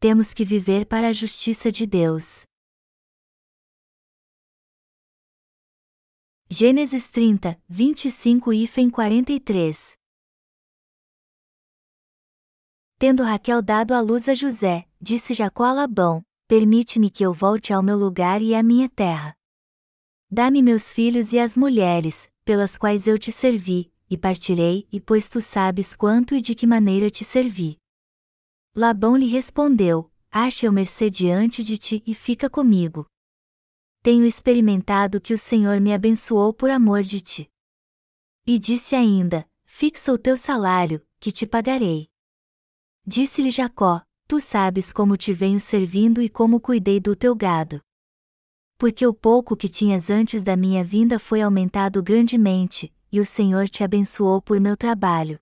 temos que viver para a justiça de Deus. Gênesis 30, 25 e 43 Tendo Raquel dado à luz a José, disse Jacó a Labão: Permite-me que eu volte ao meu lugar e à minha terra. Dá-me meus filhos e as mulheres, pelas quais eu te servi, e partirei, e pois tu sabes quanto e de que maneira te servi. Labão lhe respondeu: Ache eu mercê diante de ti e fica comigo tenho experimentado que o Senhor me abençoou por amor de ti. E disse ainda: Fixa o teu salário, que te pagarei. Disse-lhe Jacó: Tu sabes como te venho servindo e como cuidei do teu gado. Porque o pouco que tinhas antes da minha vinda foi aumentado grandemente, e o Senhor te abençoou por meu trabalho.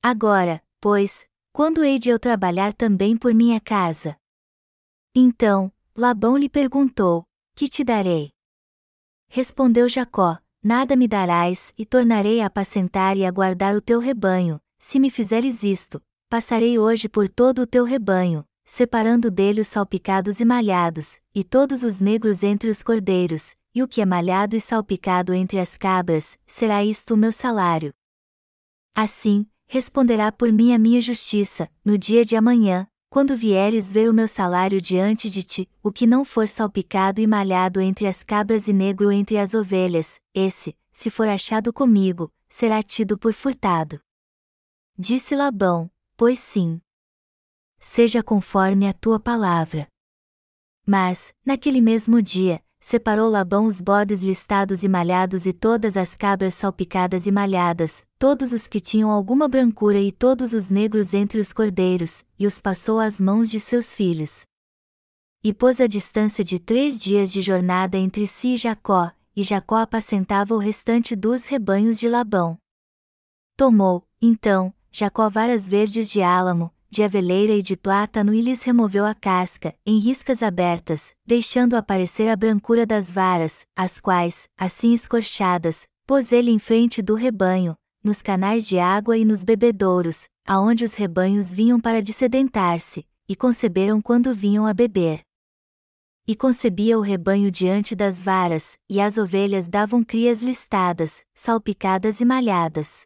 Agora, pois, quando hei de eu trabalhar também por minha casa? Então, Labão lhe perguntou: que te darei? Respondeu Jacó: Nada me darás, e tornarei a apacentar e a guardar o teu rebanho, se me fizeres isto. Passarei hoje por todo o teu rebanho, separando dele os salpicados e malhados, e todos os negros entre os cordeiros, e o que é malhado e salpicado entre as cabras, será isto o meu salário. Assim, responderá por mim a minha justiça, no dia de amanhã, quando vieres ver o meu salário diante de ti, o que não for salpicado e malhado entre as cabras e negro entre as ovelhas, esse, se for achado comigo, será tido por furtado. Disse Labão: Pois sim. Seja conforme a tua palavra. Mas, naquele mesmo dia, separou Labão os bodes listados e malhados e todas as cabras salpicadas e malhadas, todos os que tinham alguma brancura e todos os negros entre os cordeiros, e os passou às mãos de seus filhos. E pôs a distância de três dias de jornada entre si e Jacó, e Jacó apacentava o restante dos rebanhos de Labão. Tomou, então, Jacó varas verdes de álamo, de aveleira e de plátano e lhes removeu a casca, em riscas abertas, deixando aparecer a brancura das varas, as quais, assim escorchadas, pôs ele em frente do rebanho, nos canais de água e nos bebedouros, aonde os rebanhos vinham para dessedentar-se, e conceberam quando vinham a beber. E concebia o rebanho diante das varas, e as ovelhas davam crias listadas, salpicadas e malhadas.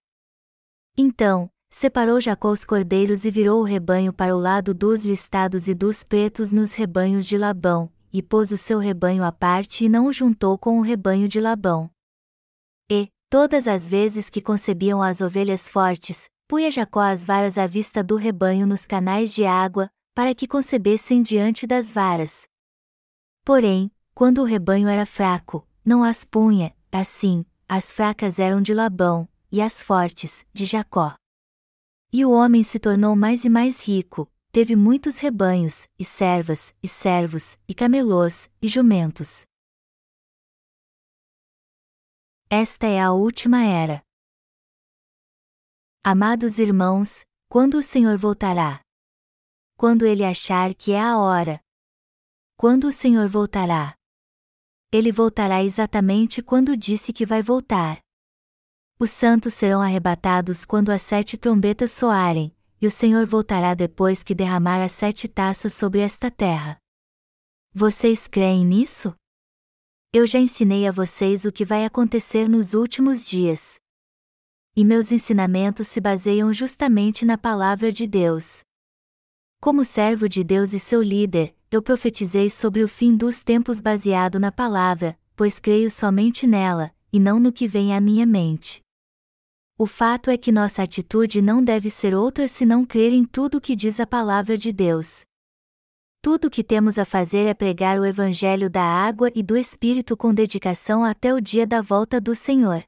Então, Separou Jacó os cordeiros e virou o rebanho para o lado dos listados e dos pretos nos rebanhos de Labão, e pôs o seu rebanho à parte e não o juntou com o rebanho de Labão. E, todas as vezes que concebiam as ovelhas fortes, punha Jacó as varas à vista do rebanho nos canais de água, para que concebessem diante das varas. Porém, quando o rebanho era fraco, não as punha, assim, as fracas eram de Labão, e as fortes, de Jacó. E o homem se tornou mais e mais rico, teve muitos rebanhos, e servas, e servos, e camelôs, e jumentos. Esta é a última era. Amados irmãos, quando o Senhor voltará? Quando ele achar que é a hora. Quando o Senhor voltará? Ele voltará exatamente quando disse que vai voltar. Os santos serão arrebatados quando as sete trombetas soarem, e o Senhor voltará depois que derramar as sete taças sobre esta terra. Vocês creem nisso? Eu já ensinei a vocês o que vai acontecer nos últimos dias. E meus ensinamentos se baseiam justamente na palavra de Deus. Como servo de Deus e seu líder, eu profetizei sobre o fim dos tempos baseado na palavra, pois creio somente nela, e não no que vem à minha mente. O fato é que nossa atitude não deve ser outra senão crer em tudo o que diz a palavra de Deus. Tudo o que temos a fazer é pregar o Evangelho da água e do Espírito com dedicação até o dia da volta do Senhor.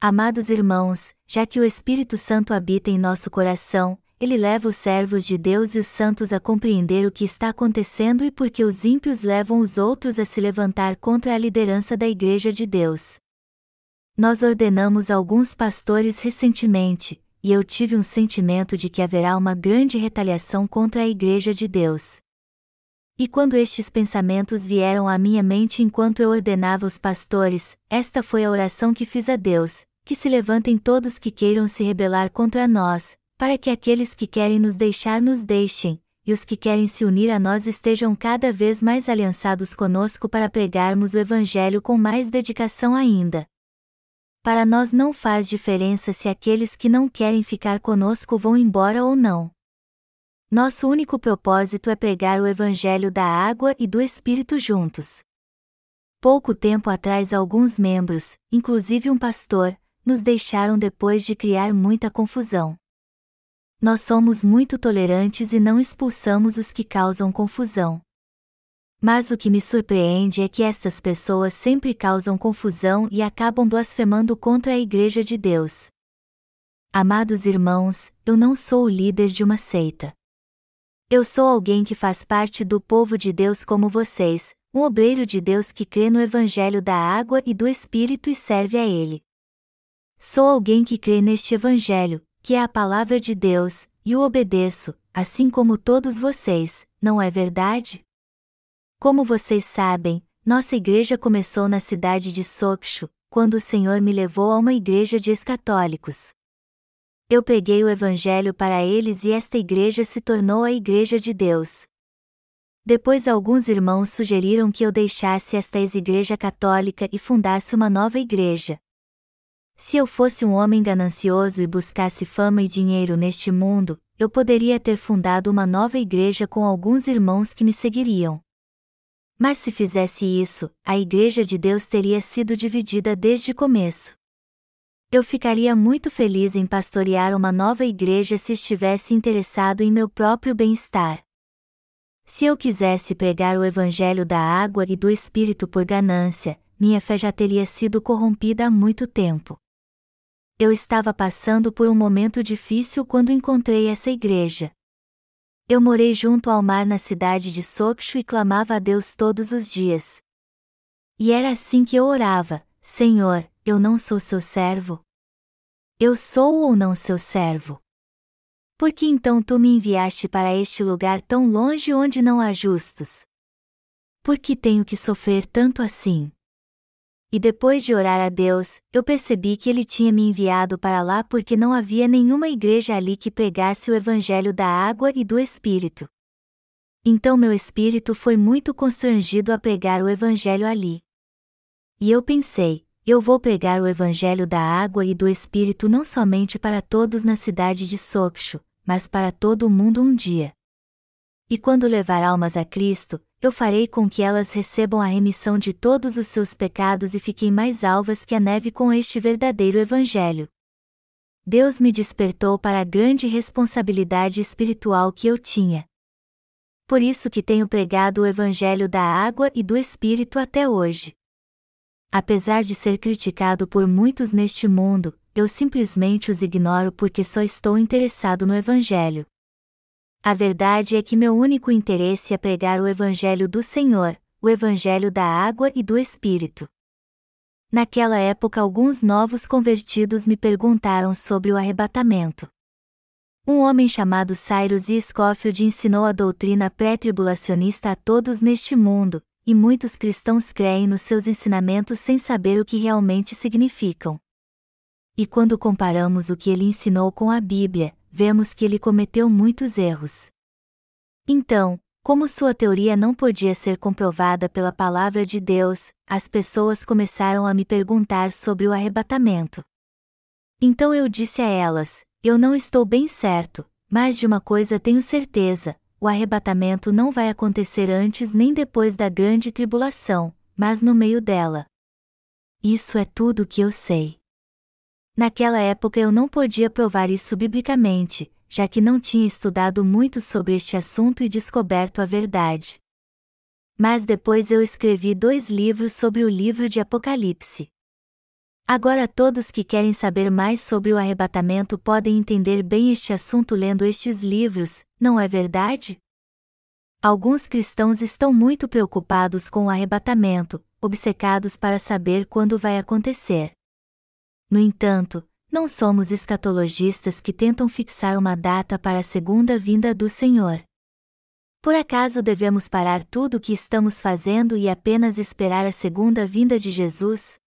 Amados irmãos, já que o Espírito Santo habita em nosso coração, ele leva os servos de Deus e os santos a compreender o que está acontecendo e porque os ímpios levam os outros a se levantar contra a liderança da Igreja de Deus. Nós ordenamos alguns pastores recentemente, e eu tive um sentimento de que haverá uma grande retaliação contra a Igreja de Deus. E quando estes pensamentos vieram à minha mente enquanto eu ordenava os pastores, esta foi a oração que fiz a Deus: que se levantem todos que queiram se rebelar contra nós, para que aqueles que querem nos deixar nos deixem, e os que querem se unir a nós estejam cada vez mais aliançados conosco para pregarmos o Evangelho com mais dedicação ainda. Para nós não faz diferença se aqueles que não querem ficar conosco vão embora ou não. Nosso único propósito é pregar o Evangelho da água e do Espírito juntos. Pouco tempo atrás, alguns membros, inclusive um pastor, nos deixaram depois de criar muita confusão. Nós somos muito tolerantes e não expulsamos os que causam confusão. Mas o que me surpreende é que estas pessoas sempre causam confusão e acabam blasfemando contra a Igreja de Deus. Amados irmãos, eu não sou o líder de uma seita. Eu sou alguém que faz parte do povo de Deus como vocês, um obreiro de Deus que crê no Evangelho da água e do Espírito e serve a Ele. Sou alguém que crê neste Evangelho, que é a palavra de Deus, e o obedeço, assim como todos vocês, não é verdade? Como vocês sabem, nossa igreja começou na cidade de Sokshu, quando o Senhor me levou a uma igreja de ex-católicos. Eu preguei o Evangelho para eles e esta igreja se tornou a Igreja de Deus. Depois alguns irmãos sugeriram que eu deixasse esta ex-igreja católica e fundasse uma nova igreja. Se eu fosse um homem ganancioso e buscasse fama e dinheiro neste mundo, eu poderia ter fundado uma nova igreja com alguns irmãos que me seguiriam. Mas se fizesse isso, a Igreja de Deus teria sido dividida desde o começo. Eu ficaria muito feliz em pastorear uma nova igreja se estivesse interessado em meu próprio bem-estar. Se eu quisesse pregar o Evangelho da água e do Espírito por ganância, minha fé já teria sido corrompida há muito tempo. Eu estava passando por um momento difícil quando encontrei essa igreja. Eu morei junto ao mar na cidade de Sokshu e clamava a Deus todos os dias. E era assim que eu orava: Senhor, eu não sou seu servo? Eu sou ou não seu servo? Por que então tu me enviaste para este lugar tão longe onde não há justos? Por que tenho que sofrer tanto assim? E depois de orar a Deus, eu percebi que ele tinha me enviado para lá porque não havia nenhuma igreja ali que pregasse o evangelho da água e do Espírito. Então meu espírito foi muito constrangido a pregar o evangelho ali. E eu pensei, eu vou pregar o evangelho da água e do Espírito não somente para todos na cidade de Sokshu, mas para todo o mundo um dia. E quando levar almas a Cristo, eu farei com que elas recebam a remissão de todos os seus pecados e fiquem mais alvas que a neve com este verdadeiro Evangelho. Deus me despertou para a grande responsabilidade espiritual que eu tinha. Por isso que tenho pregado o Evangelho da água e do Espírito até hoje. Apesar de ser criticado por muitos neste mundo, eu simplesmente os ignoro porque só estou interessado no Evangelho. A verdade é que meu único interesse é pregar o Evangelho do Senhor, o Evangelho da água e do Espírito. Naquela época, alguns novos convertidos me perguntaram sobre o arrebatamento. Um homem chamado Cyrus E. Scofield ensinou a doutrina pré-tribulacionista a todos neste mundo, e muitos cristãos creem nos seus ensinamentos sem saber o que realmente significam. E quando comparamos o que ele ensinou com a Bíblia, vemos que ele cometeu muitos erros. Então, como sua teoria não podia ser comprovada pela palavra de Deus, as pessoas começaram a me perguntar sobre o arrebatamento. Então eu disse a elas: Eu não estou bem certo, mas de uma coisa tenho certeza: o arrebatamento não vai acontecer antes nem depois da grande tribulação, mas no meio dela. Isso é tudo o que eu sei. Naquela época eu não podia provar isso biblicamente, já que não tinha estudado muito sobre este assunto e descoberto a verdade. Mas depois eu escrevi dois livros sobre o livro de Apocalipse. Agora todos que querem saber mais sobre o arrebatamento podem entender bem este assunto lendo estes livros, não é verdade? Alguns cristãos estão muito preocupados com o arrebatamento, obcecados para saber quando vai acontecer. No entanto, não somos escatologistas que tentam fixar uma data para a segunda vinda do Senhor. Por acaso devemos parar tudo o que estamos fazendo e apenas esperar a segunda vinda de Jesus?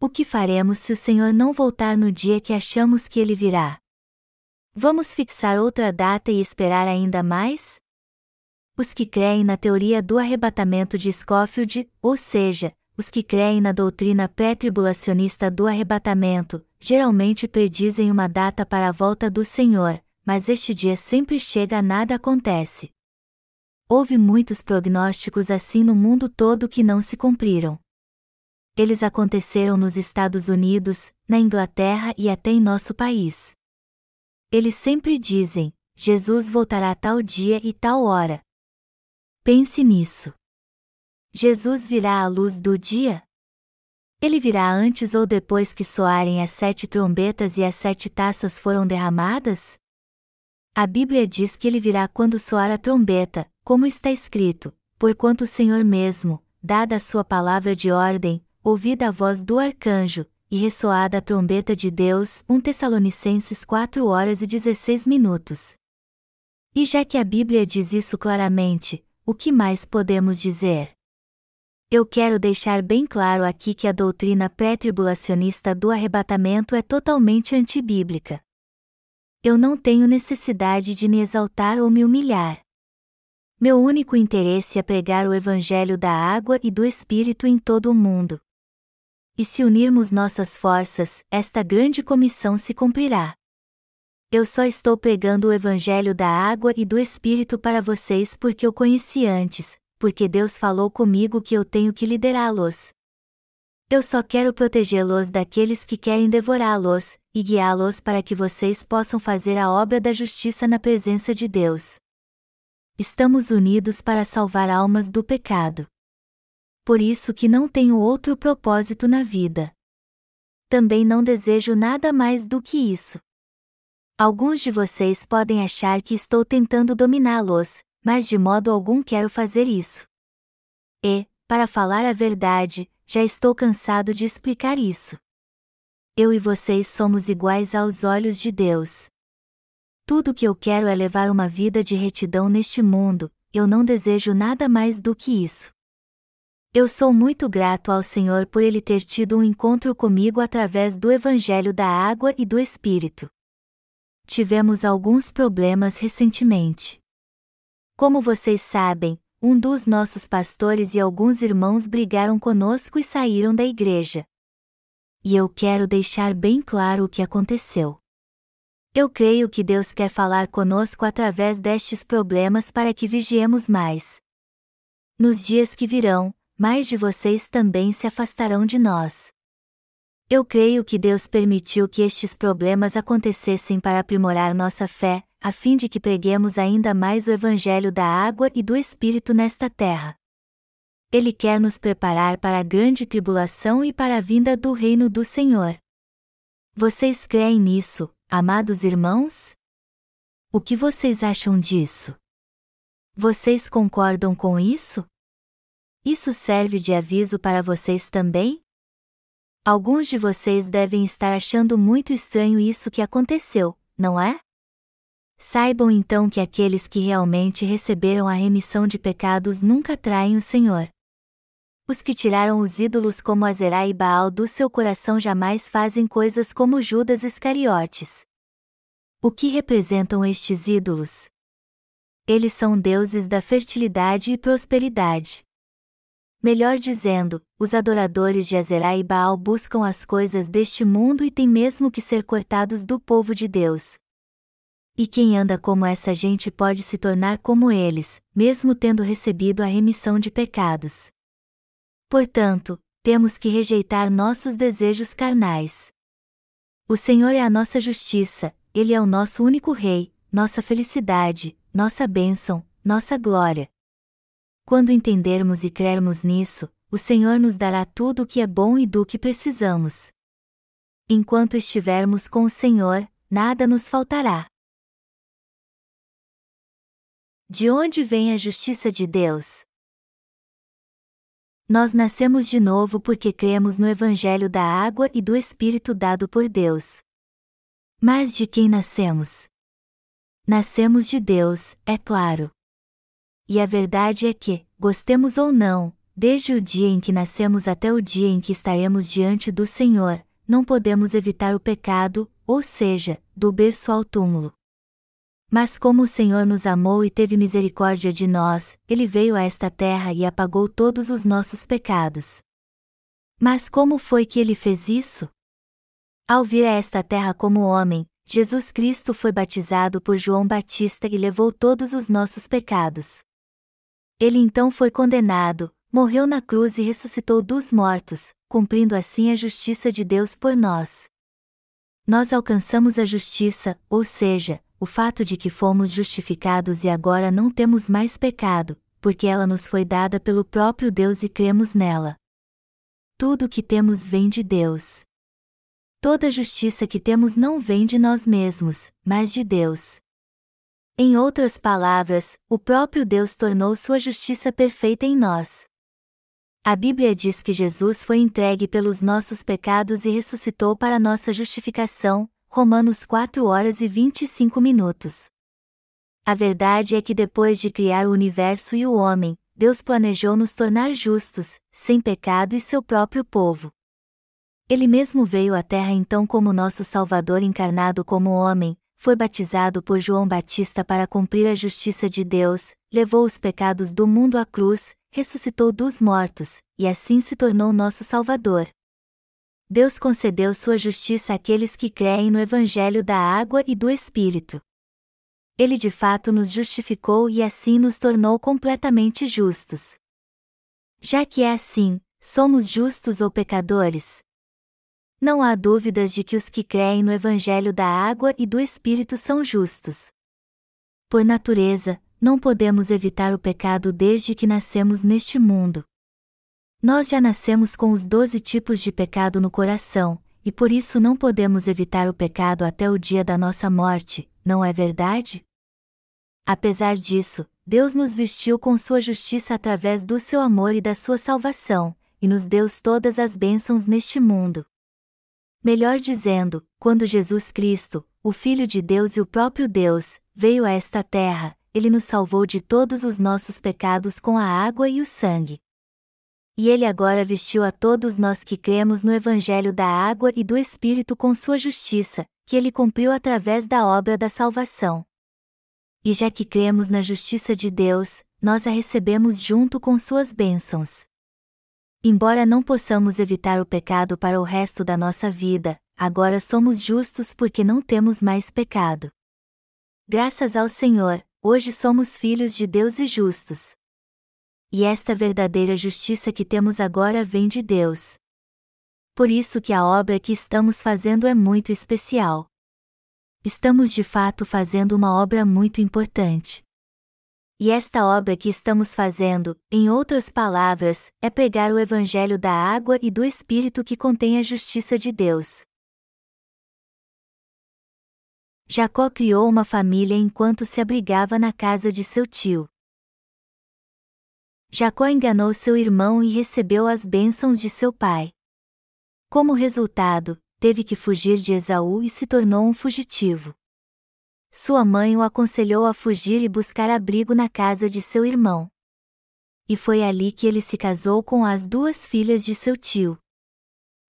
O que faremos se o Senhor não voltar no dia que achamos que ele virá? Vamos fixar outra data e esperar ainda mais? Os que creem na teoria do arrebatamento de Scofield, ou seja, os que creem na doutrina pré-tribulacionista do arrebatamento, geralmente predizem uma data para a volta do Senhor, mas este dia sempre chega nada acontece. Houve muitos prognósticos assim no mundo todo que não se cumpriram. Eles aconteceram nos Estados Unidos, na Inglaterra e até em nosso país. Eles sempre dizem: Jesus voltará tal dia e tal hora. Pense nisso. Jesus virá à luz do dia? Ele virá antes ou depois que soarem as sete trombetas e as sete taças foram derramadas? A Bíblia diz que ele virá quando soar a trombeta, como está escrito: Porquanto o Senhor mesmo, dada a sua palavra de ordem, ouvida a voz do arcanjo, e ressoada a trombeta de Deus, 1 Tessalonicenses 4 horas e 16 minutos. E já que a Bíblia diz isso claramente, o que mais podemos dizer? Eu quero deixar bem claro aqui que a doutrina pré-tribulacionista do arrebatamento é totalmente antibíblica. Eu não tenho necessidade de me exaltar ou me humilhar. Meu único interesse é pregar o Evangelho da água e do Espírito em todo o mundo. E se unirmos nossas forças, esta grande comissão se cumprirá. Eu só estou pregando o Evangelho da água e do Espírito para vocês porque eu conheci antes, porque Deus falou comigo que eu tenho que liderá-los. Eu só quero protegê-los daqueles que querem devorá-los, e guiá-los para que vocês possam fazer a obra da justiça na presença de Deus. Estamos unidos para salvar almas do pecado. Por isso que não tenho outro propósito na vida. Também não desejo nada mais do que isso. Alguns de vocês podem achar que estou tentando dominá-los, mas de modo algum quero fazer isso. E, para falar a verdade, já estou cansado de explicar isso. Eu e vocês somos iguais aos olhos de Deus. Tudo que eu quero é levar uma vida de retidão neste mundo, eu não desejo nada mais do que isso. Eu sou muito grato ao Senhor por ele ter tido um encontro comigo através do Evangelho da Água e do Espírito. Tivemos alguns problemas recentemente. Como vocês sabem, um dos nossos pastores e alguns irmãos brigaram conosco e saíram da igreja. E eu quero deixar bem claro o que aconteceu. Eu creio que Deus quer falar conosco através destes problemas para que vigiemos mais. Nos dias que virão, mais de vocês também se afastarão de nós. Eu creio que Deus permitiu que estes problemas acontecessem para aprimorar nossa fé, a fim de que preguemos ainda mais o Evangelho da água e do Espírito nesta terra. Ele quer nos preparar para a grande tribulação e para a vinda do reino do Senhor. Vocês creem nisso, amados irmãos? O que vocês acham disso? Vocês concordam com isso? Isso serve de aviso para vocês também? Alguns de vocês devem estar achando muito estranho isso que aconteceu, não é? Saibam então que aqueles que realmente receberam a remissão de pecados nunca traem o Senhor. Os que tiraram os ídolos como Azerá e Baal do seu coração jamais fazem coisas como Judas Iscariotes. O que representam estes ídolos? Eles são deuses da fertilidade e prosperidade. Melhor dizendo, os adoradores de Azerá e Baal buscam as coisas deste mundo e têm mesmo que ser cortados do povo de Deus, e quem anda como essa gente pode se tornar como eles, mesmo tendo recebido a remissão de pecados. Portanto, temos que rejeitar nossos desejos carnais. O Senhor é a nossa justiça, Ele é o nosso único Rei, nossa felicidade, nossa bênção, nossa glória. Quando entendermos e crermos nisso, o Senhor nos dará tudo o que é bom e do que precisamos. Enquanto estivermos com o Senhor, nada nos faltará. De onde vem a justiça de Deus? Nós nascemos de novo porque cremos no Evangelho da água e do Espírito dado por Deus. Mas de quem nascemos? Nascemos de Deus, é claro. E a verdade é que, gostemos ou não, desde o dia em que nascemos até o dia em que estaremos diante do Senhor, não podemos evitar o pecado, ou seja, do berço ao túmulo. Mas como o Senhor nos amou e teve misericórdia de nós, ele veio a esta terra e apagou todos os nossos pecados. Mas como foi que ele fez isso? Ao vir a esta terra como homem, Jesus Cristo foi batizado por João Batista e levou todos os nossos pecados. Ele então foi condenado, morreu na cruz e ressuscitou dos mortos, cumprindo assim a justiça de Deus por nós. Nós alcançamos a justiça, ou seja, o fato de que fomos justificados e agora não temos mais pecado, porque ela nos foi dada pelo próprio Deus e cremos nela. Tudo o que temos vem de Deus. Toda justiça que temos não vem de nós mesmos, mas de Deus. Em outras palavras, o próprio Deus tornou sua justiça perfeita em nós. A Bíblia diz que Jesus foi entregue pelos nossos pecados e ressuscitou para nossa justificação, Romanos 4 horas e 25 minutos. A verdade é que depois de criar o universo e o homem, Deus planejou nos tornar justos, sem pecado e seu próprio povo. Ele mesmo veio à Terra então como nosso Salvador encarnado como homem, foi batizado por João Batista para cumprir a justiça de Deus, levou os pecados do mundo à cruz, ressuscitou dos mortos, e assim se tornou nosso Salvador. Deus concedeu sua justiça àqueles que creem no Evangelho da água e do Espírito. Ele de fato nos justificou e assim nos tornou completamente justos. Já que é assim, somos justos ou pecadores? Não há dúvidas de que os que creem no Evangelho da água e do Espírito são justos. Por natureza, não podemos evitar o pecado desde que nascemos neste mundo. Nós já nascemos com os doze tipos de pecado no coração, e por isso não podemos evitar o pecado até o dia da nossa morte, não é verdade? Apesar disso, Deus nos vestiu com sua justiça através do seu amor e da sua salvação, e nos deu todas as bênçãos neste mundo. Melhor dizendo, quando Jesus Cristo, o Filho de Deus e o próprio Deus, veio a esta terra, ele nos salvou de todos os nossos pecados com a água e o sangue e ele agora vestiu a todos nós que cremos no Evangelho da água e do Espírito com sua justiça, que ele cumpriu através da obra da salvação. E já que cremos na justiça de Deus, nós a recebemos junto com suas bênçãos. Embora não possamos evitar o pecado para o resto da nossa vida, agora somos justos porque não temos mais pecado. Graças ao Senhor, hoje somos filhos de Deus e justos e esta verdadeira justiça que temos agora vem de Deus. Por isso que a obra que estamos fazendo é muito especial. Estamos de fato fazendo uma obra muito importante. E esta obra que estamos fazendo, em outras palavras, é pregar o Evangelho da água e do Espírito que contém a justiça de Deus. Jacó criou uma família enquanto se abrigava na casa de seu tio. Jacó enganou seu irmão e recebeu as bênçãos de seu pai. Como resultado, teve que fugir de Esaú e se tornou um fugitivo. Sua mãe o aconselhou a fugir e buscar abrigo na casa de seu irmão. E foi ali que ele se casou com as duas filhas de seu tio.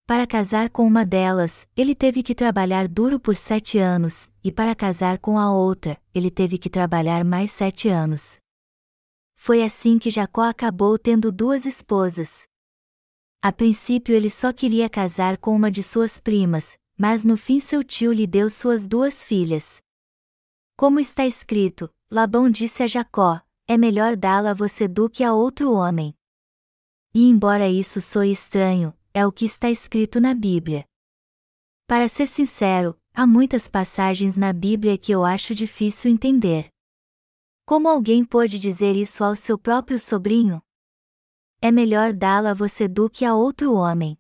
Para casar com uma delas, ele teve que trabalhar duro por sete anos, e para casar com a outra, ele teve que trabalhar mais sete anos. Foi assim que Jacó acabou tendo duas esposas. A princípio ele só queria casar com uma de suas primas, mas no fim seu tio lhe deu suas duas filhas. Como está escrito, Labão disse a Jacó: É melhor dá-la a você do que a outro homem. E embora isso soe estranho, é o que está escrito na Bíblia. Para ser sincero, há muitas passagens na Bíblia que eu acho difícil entender. Como alguém pode dizer isso ao seu próprio sobrinho? É melhor dá-la a você do que a outro homem.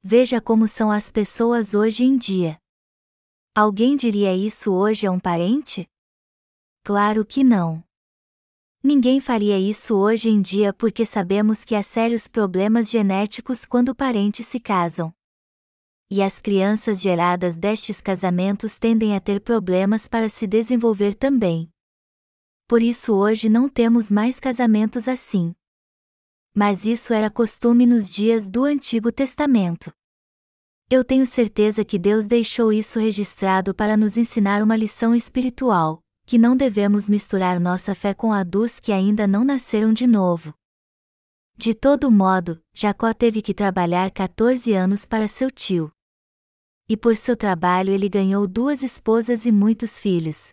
Veja como são as pessoas hoje em dia. Alguém diria isso hoje a um parente? Claro que não. Ninguém faria isso hoje em dia porque sabemos que há sérios problemas genéticos quando parentes se casam. E as crianças geradas destes casamentos tendem a ter problemas para se desenvolver também por isso hoje não temos mais casamentos assim. Mas isso era costume nos dias do Antigo Testamento. Eu tenho certeza que Deus deixou isso registrado para nos ensinar uma lição espiritual, que não devemos misturar nossa fé com a dos que ainda não nasceram de novo. De todo modo, Jacó teve que trabalhar 14 anos para seu tio. E por seu trabalho ele ganhou duas esposas e muitos filhos.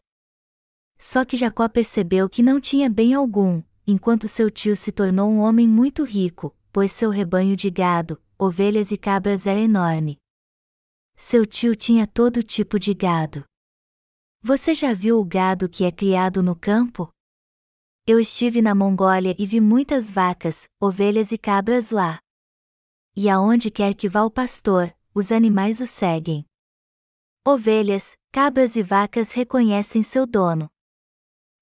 Só que Jacó percebeu que não tinha bem algum, enquanto seu tio se tornou um homem muito rico, pois seu rebanho de gado, ovelhas e cabras era enorme. Seu tio tinha todo tipo de gado. Você já viu o gado que é criado no campo? Eu estive na Mongólia e vi muitas vacas, ovelhas e cabras lá. E aonde quer que vá o pastor, os animais o seguem. Ovelhas, cabras e vacas reconhecem seu dono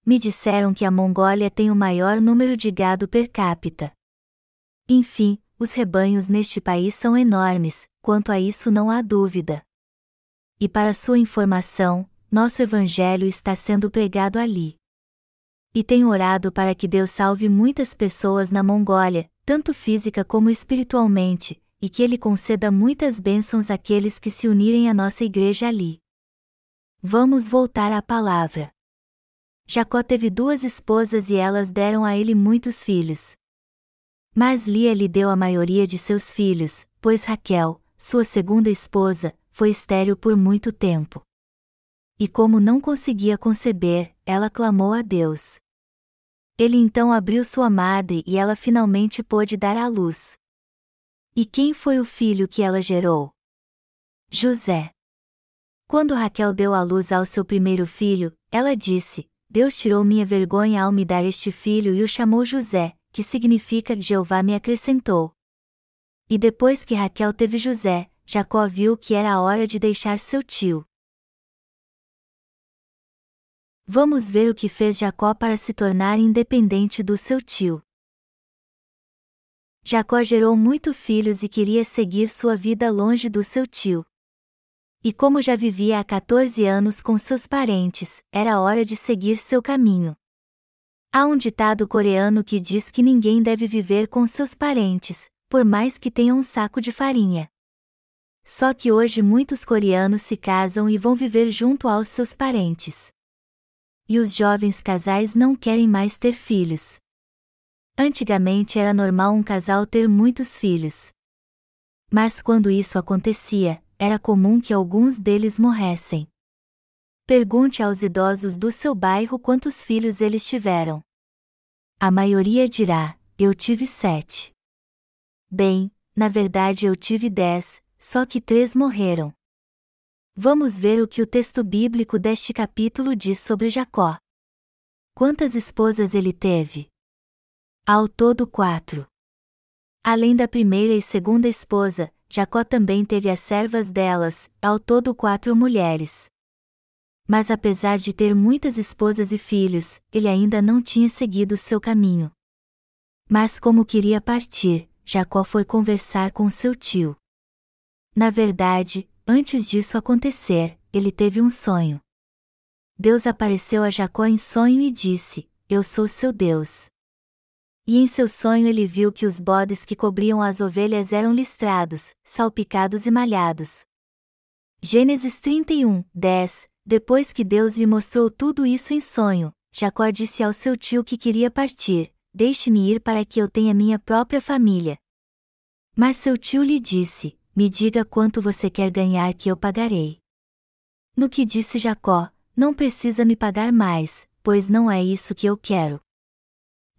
me disseram que a Mongólia tem o maior número de gado per capita. Enfim, os rebanhos neste país são enormes, quanto a isso não há dúvida. E para sua informação, nosso Evangelho está sendo pregado ali. E tenho orado para que Deus salve muitas pessoas na Mongólia, tanto física como espiritualmente, e que Ele conceda muitas bênçãos àqueles que se unirem à nossa igreja ali. Vamos voltar à palavra. Jacó teve duas esposas e elas deram a ele muitos filhos. Mas Lia lhe deu a maioria de seus filhos, pois Raquel, sua segunda esposa, foi estéril por muito tempo. E como não conseguia conceber, ela clamou a Deus. Ele então abriu sua madre e ela finalmente pôde dar à luz. E quem foi o filho que ela gerou? José. Quando Raquel deu à luz ao seu primeiro filho, ela disse: Deus tirou minha vergonha ao me dar este filho e o chamou José, que significa Jeová me acrescentou. E depois que Raquel teve José, Jacó viu que era a hora de deixar seu tio. Vamos ver o que fez Jacó para se tornar independente do seu tio. Jacó gerou muitos filhos e queria seguir sua vida longe do seu tio. E como já vivia há 14 anos com seus parentes, era hora de seguir seu caminho. Há um ditado coreano que diz que ninguém deve viver com seus parentes, por mais que tenham um saco de farinha. Só que hoje muitos coreanos se casam e vão viver junto aos seus parentes. E os jovens casais não querem mais ter filhos. Antigamente era normal um casal ter muitos filhos. Mas quando isso acontecia, era comum que alguns deles morressem. Pergunte aos idosos do seu bairro quantos filhos eles tiveram. A maioria dirá: Eu tive sete. Bem, na verdade eu tive dez, só que três morreram. Vamos ver o que o texto bíblico deste capítulo diz sobre Jacó. Quantas esposas ele teve? Ao todo quatro. Além da primeira e segunda esposa, Jacó também teve as servas delas, ao todo quatro mulheres. Mas apesar de ter muitas esposas e filhos, ele ainda não tinha seguido seu caminho. Mas como queria partir, Jacó foi conversar com seu tio. Na verdade, antes disso acontecer, ele teve um sonho. Deus apareceu a Jacó em sonho e disse: Eu sou seu Deus. E em seu sonho ele viu que os bodes que cobriam as ovelhas eram listrados, salpicados e malhados. Gênesis 31, 10 Depois que Deus lhe mostrou tudo isso em sonho, Jacó disse ao seu tio que queria partir: Deixe-me ir para que eu tenha minha própria família. Mas seu tio lhe disse: Me diga quanto você quer ganhar que eu pagarei. No que disse Jacó: Não precisa me pagar mais, pois não é isso que eu quero.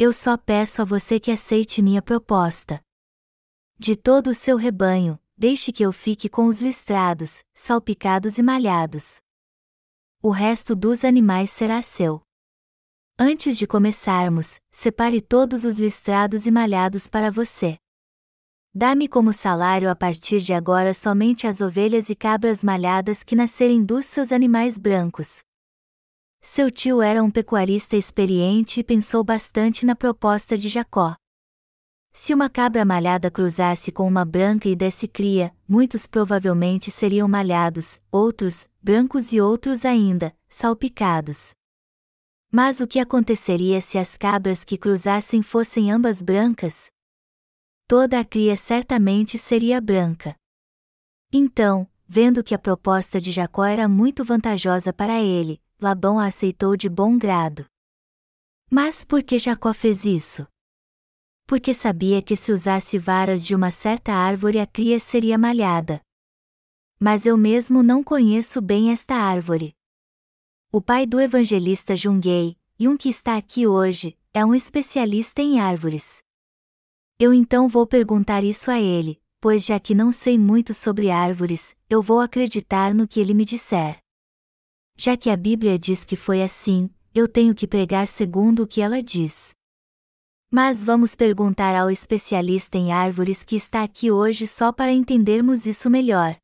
Eu só peço a você que aceite minha proposta. De todo o seu rebanho, deixe que eu fique com os listrados, salpicados e malhados. O resto dos animais será seu. Antes de começarmos, separe todos os listrados e malhados para você. Dá-me como salário a partir de agora somente as ovelhas e cabras malhadas que nascerem dos seus animais brancos. Seu tio era um pecuarista experiente e pensou bastante na proposta de Jacó. Se uma cabra malhada cruzasse com uma branca e desse cria, muitos provavelmente seriam malhados, outros, brancos e outros ainda, salpicados. Mas o que aconteceria se as cabras que cruzassem fossem ambas brancas? Toda a cria certamente seria branca. Então, vendo que a proposta de Jacó era muito vantajosa para ele, Labão a aceitou de bom grado. Mas por que Jacó fez isso? Porque sabia que se usasse varas de uma certa árvore a cria seria malhada. Mas eu mesmo não conheço bem esta árvore. O pai do evangelista Jungay, e um que está aqui hoje, é um especialista em árvores. Eu então vou perguntar isso a ele, pois já que não sei muito sobre árvores, eu vou acreditar no que ele me disser. Já que a Bíblia diz que foi assim, eu tenho que pregar segundo o que ela diz. Mas vamos perguntar ao especialista em árvores que está aqui hoje só para entendermos isso melhor.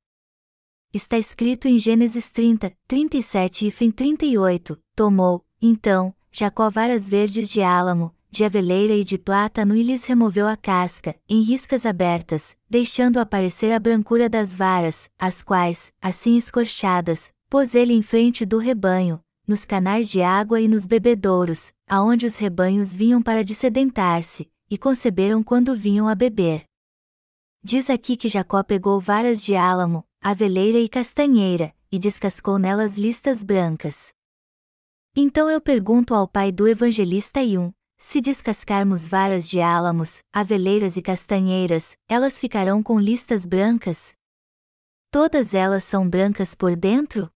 Está escrito em Gênesis 30, 37 e 38, tomou, então, Jacó varas verdes de álamo, de aveleira e de plátano e lhes removeu a casca, em riscas abertas, deixando aparecer a brancura das varas, as quais, assim escorchadas, pôs ele em frente do rebanho, nos canais de água e nos bebedouros, aonde os rebanhos vinham para dessedentar-se, e conceberam quando vinham a beber. Diz aqui que Jacó pegou varas de álamo, aveleira e castanheira, e descascou nelas listas brancas. Então eu pergunto ao pai do evangelista Yun, se descascarmos varas de álamos, aveleiras e castanheiras, elas ficarão com listas brancas? Todas elas são brancas por dentro?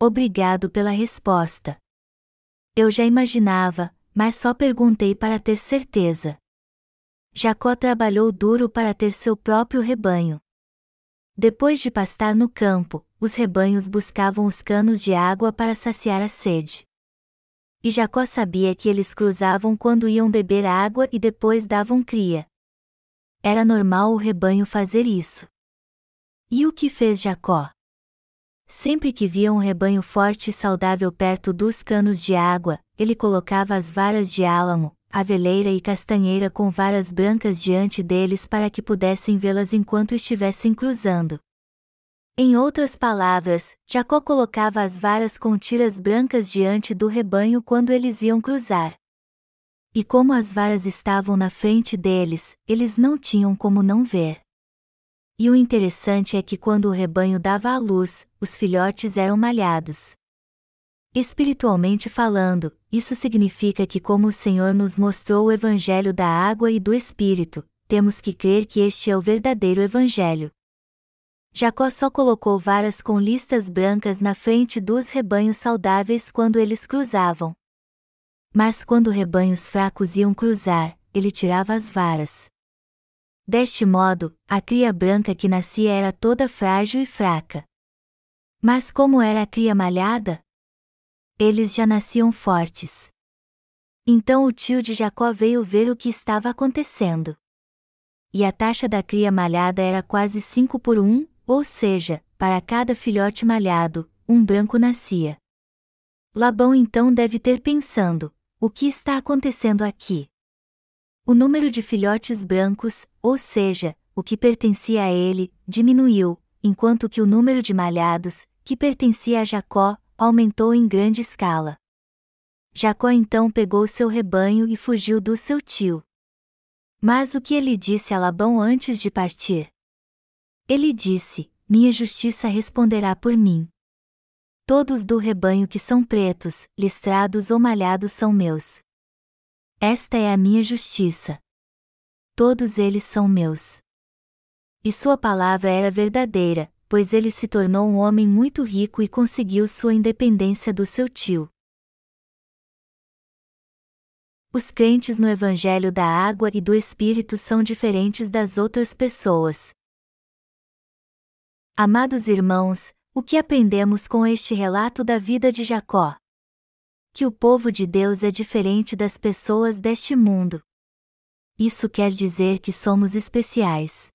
Obrigado pela resposta. Eu já imaginava, mas só perguntei para ter certeza. Jacó trabalhou duro para ter seu próprio rebanho. Depois de pastar no campo, os rebanhos buscavam os canos de água para saciar a sede. E Jacó sabia que eles cruzavam quando iam beber água e depois davam cria. Era normal o rebanho fazer isso. E o que fez Jacó? Sempre que via um rebanho forte e saudável perto dos canos de água, ele colocava as varas de álamo, aveleira e castanheira com varas brancas diante deles para que pudessem vê-las enquanto estivessem cruzando. Em outras palavras, Jacó colocava as varas com tiras brancas diante do rebanho quando eles iam cruzar. E como as varas estavam na frente deles, eles não tinham como não ver. E o interessante é que quando o rebanho dava à luz, os filhotes eram malhados. Espiritualmente falando, isso significa que, como o Senhor nos mostrou o Evangelho da água e do Espírito, temos que crer que este é o verdadeiro Evangelho. Jacó só colocou varas com listas brancas na frente dos rebanhos saudáveis quando eles cruzavam. Mas quando rebanhos fracos iam cruzar, ele tirava as varas. Deste modo, a cria branca que nascia era toda frágil e fraca. Mas como era a cria malhada? Eles já nasciam fortes. Então o tio de Jacó veio ver o que estava acontecendo. E a taxa da cria malhada era quase 5 por 1, ou seja, para cada filhote malhado, um branco nascia. Labão então deve ter pensando: o que está acontecendo aqui? O número de filhotes brancos, ou seja, o que pertencia a ele, diminuiu, enquanto que o número de malhados, que pertencia a Jacó, aumentou em grande escala. Jacó então pegou seu rebanho e fugiu do seu tio. Mas o que ele disse a Labão antes de partir? Ele disse: Minha justiça responderá por mim. Todos do rebanho que são pretos, listrados ou malhados são meus. Esta é a minha justiça. Todos eles são meus. E sua palavra era verdadeira, pois ele se tornou um homem muito rico e conseguiu sua independência do seu tio. Os crentes no Evangelho da Água e do Espírito são diferentes das outras pessoas. Amados irmãos, o que aprendemos com este relato da vida de Jacó? Que o povo de Deus é diferente das pessoas deste mundo. Isso quer dizer que somos especiais.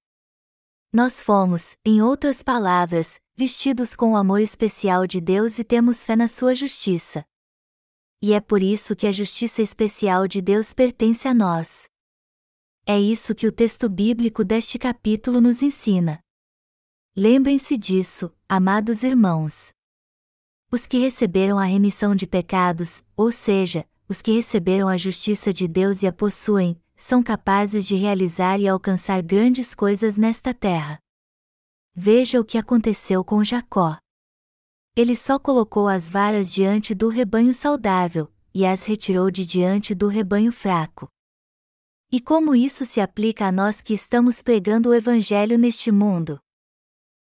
Nós fomos, em outras palavras, vestidos com o amor especial de Deus e temos fé na sua justiça. E é por isso que a justiça especial de Deus pertence a nós. É isso que o texto bíblico deste capítulo nos ensina. Lembrem-se disso, amados irmãos. Os que receberam a remissão de pecados, ou seja, os que receberam a justiça de Deus e a possuem, são capazes de realizar e alcançar grandes coisas nesta terra. Veja o que aconteceu com Jacó. Ele só colocou as varas diante do rebanho saudável, e as retirou de diante do rebanho fraco. E como isso se aplica a nós que estamos pregando o Evangelho neste mundo?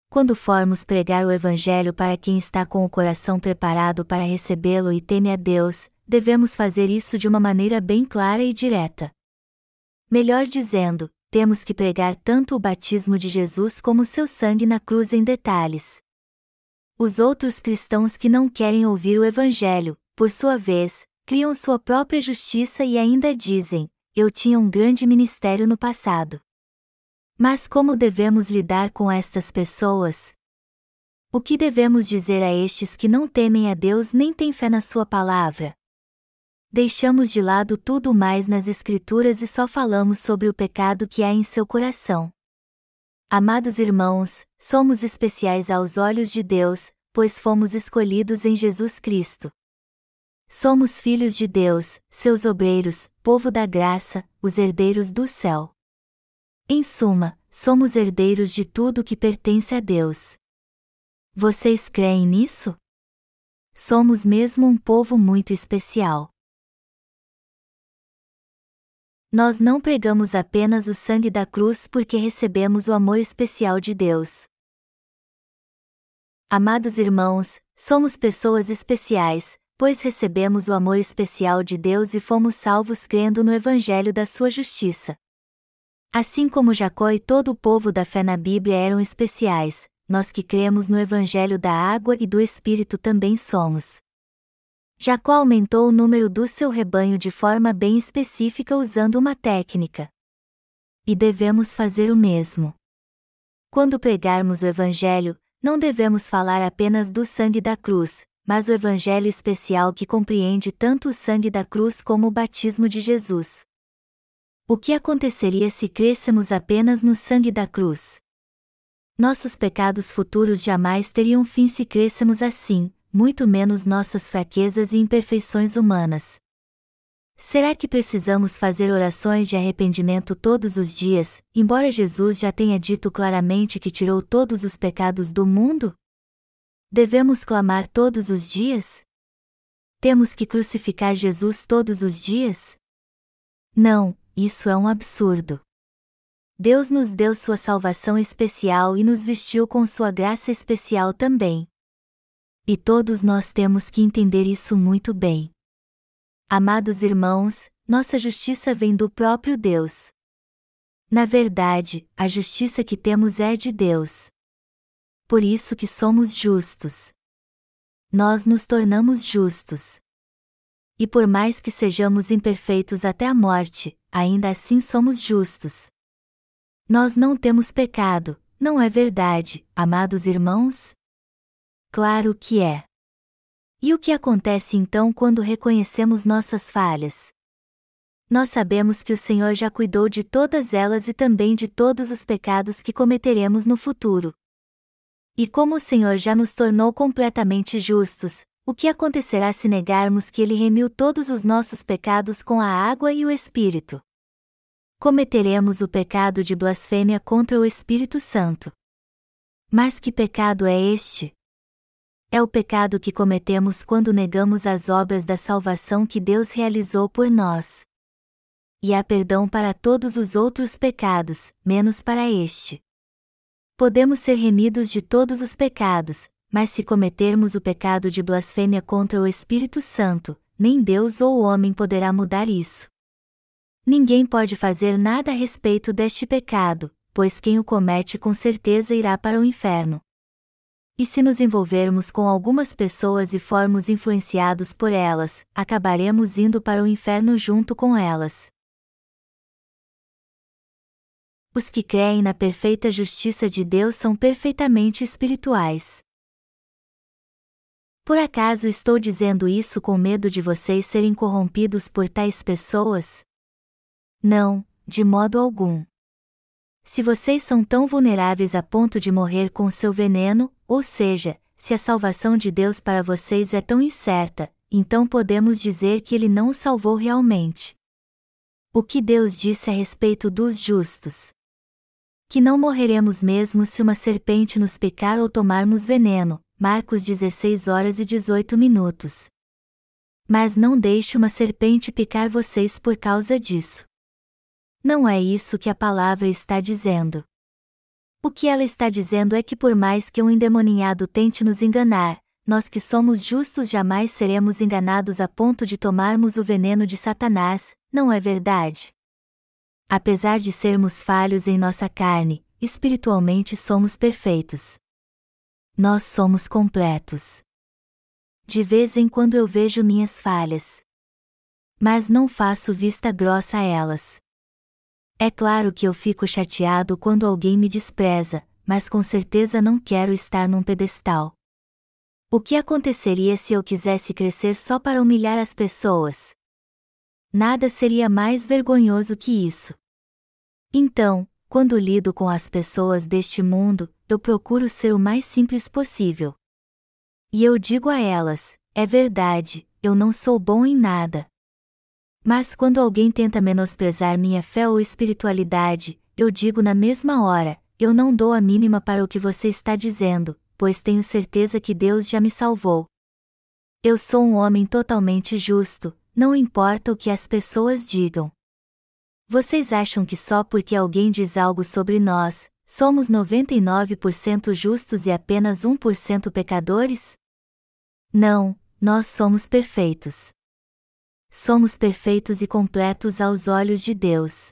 Quando formos pregar o Evangelho para quem está com o coração preparado para recebê-lo e teme a Deus, devemos fazer isso de uma maneira bem clara e direta. Melhor dizendo, temos que pregar tanto o batismo de Jesus como seu sangue na cruz em detalhes. Os outros cristãos que não querem ouvir o Evangelho, por sua vez, criam sua própria justiça e ainda dizem: Eu tinha um grande ministério no passado. Mas como devemos lidar com estas pessoas? O que devemos dizer a estes que não temem a Deus nem têm fé na Sua palavra? Deixamos de lado tudo mais nas Escrituras e só falamos sobre o pecado que há em seu coração. Amados irmãos, somos especiais aos olhos de Deus, pois fomos escolhidos em Jesus Cristo. Somos filhos de Deus, seus obreiros, povo da graça, os herdeiros do céu. Em suma, somos herdeiros de tudo que pertence a Deus. Vocês creem nisso? Somos mesmo um povo muito especial. Nós não pregamos apenas o sangue da cruz porque recebemos o amor especial de Deus. Amados irmãos, somos pessoas especiais, pois recebemos o amor especial de Deus e fomos salvos crendo no Evangelho da Sua justiça. Assim como Jacó e todo o povo da fé na Bíblia eram especiais, nós que cremos no Evangelho da água e do Espírito também somos. Jacó aumentou o número do seu rebanho de forma bem específica usando uma técnica. E devemos fazer o mesmo. Quando pregarmos o Evangelho, não devemos falar apenas do sangue da cruz, mas o Evangelho especial que compreende tanto o sangue da cruz como o batismo de Jesus. O que aconteceria se crescemos apenas no sangue da cruz? Nossos pecados futuros jamais teriam fim se crescemos assim, muito menos nossas fraquezas e imperfeições humanas. Será que precisamos fazer orações de arrependimento todos os dias, embora Jesus já tenha dito claramente que tirou todos os pecados do mundo? Devemos clamar todos os dias? Temos que crucificar Jesus todos os dias? Não, isso é um absurdo. Deus nos deu sua salvação especial e nos vestiu com sua graça especial também. E todos nós temos que entender isso muito bem. Amados irmãos, nossa justiça vem do próprio Deus. Na verdade, a justiça que temos é de Deus. Por isso que somos justos. Nós nos tornamos justos. E por mais que sejamos imperfeitos até a morte, ainda assim somos justos. Nós não temos pecado, não é verdade, amados irmãos? Claro que é. E o que acontece então quando reconhecemos nossas falhas? Nós sabemos que o Senhor já cuidou de todas elas e também de todos os pecados que cometeremos no futuro. E como o Senhor já nos tornou completamente justos, o que acontecerá se negarmos que Ele remiu todos os nossos pecados com a água e o Espírito? Cometeremos o pecado de blasfêmia contra o Espírito Santo. Mas que pecado é este? é o pecado que cometemos quando negamos as obras da salvação que Deus realizou por nós. E há perdão para todos os outros pecados, menos para este. Podemos ser remidos de todos os pecados, mas se cometermos o pecado de blasfêmia contra o Espírito Santo, nem Deus ou o homem poderá mudar isso. Ninguém pode fazer nada a respeito deste pecado, pois quem o comete com certeza irá para o inferno. E se nos envolvermos com algumas pessoas e formos influenciados por elas, acabaremos indo para o inferno junto com elas. Os que creem na perfeita justiça de Deus são perfeitamente espirituais. Por acaso estou dizendo isso com medo de vocês serem corrompidos por tais pessoas? Não, de modo algum. Se vocês são tão vulneráveis a ponto de morrer com seu veneno, ou seja, se a salvação de Deus para vocês é tão incerta, então podemos dizer que Ele não os salvou realmente. O que Deus disse a respeito dos justos? Que não morreremos mesmo se uma serpente nos picar ou tomarmos veneno, Marcos 16 horas e 18 minutos. Mas não deixe uma serpente picar vocês por causa disso. Não é isso que a palavra está dizendo. O que ela está dizendo é que por mais que um endemoninhado tente nos enganar, nós que somos justos jamais seremos enganados a ponto de tomarmos o veneno de Satanás, não é verdade? Apesar de sermos falhos em nossa carne, espiritualmente somos perfeitos. Nós somos completos. De vez em quando eu vejo minhas falhas. Mas não faço vista grossa a elas. É claro que eu fico chateado quando alguém me despreza, mas com certeza não quero estar num pedestal. O que aconteceria se eu quisesse crescer só para humilhar as pessoas? Nada seria mais vergonhoso que isso. Então, quando lido com as pessoas deste mundo, eu procuro ser o mais simples possível. E eu digo a elas: é verdade, eu não sou bom em nada. Mas quando alguém tenta menosprezar minha fé ou espiritualidade, eu digo na mesma hora: eu não dou a mínima para o que você está dizendo, pois tenho certeza que Deus já me salvou. Eu sou um homem totalmente justo, não importa o que as pessoas digam. Vocês acham que só porque alguém diz algo sobre nós, somos 99% justos e apenas 1% pecadores? Não, nós somos perfeitos. Somos perfeitos e completos aos olhos de Deus.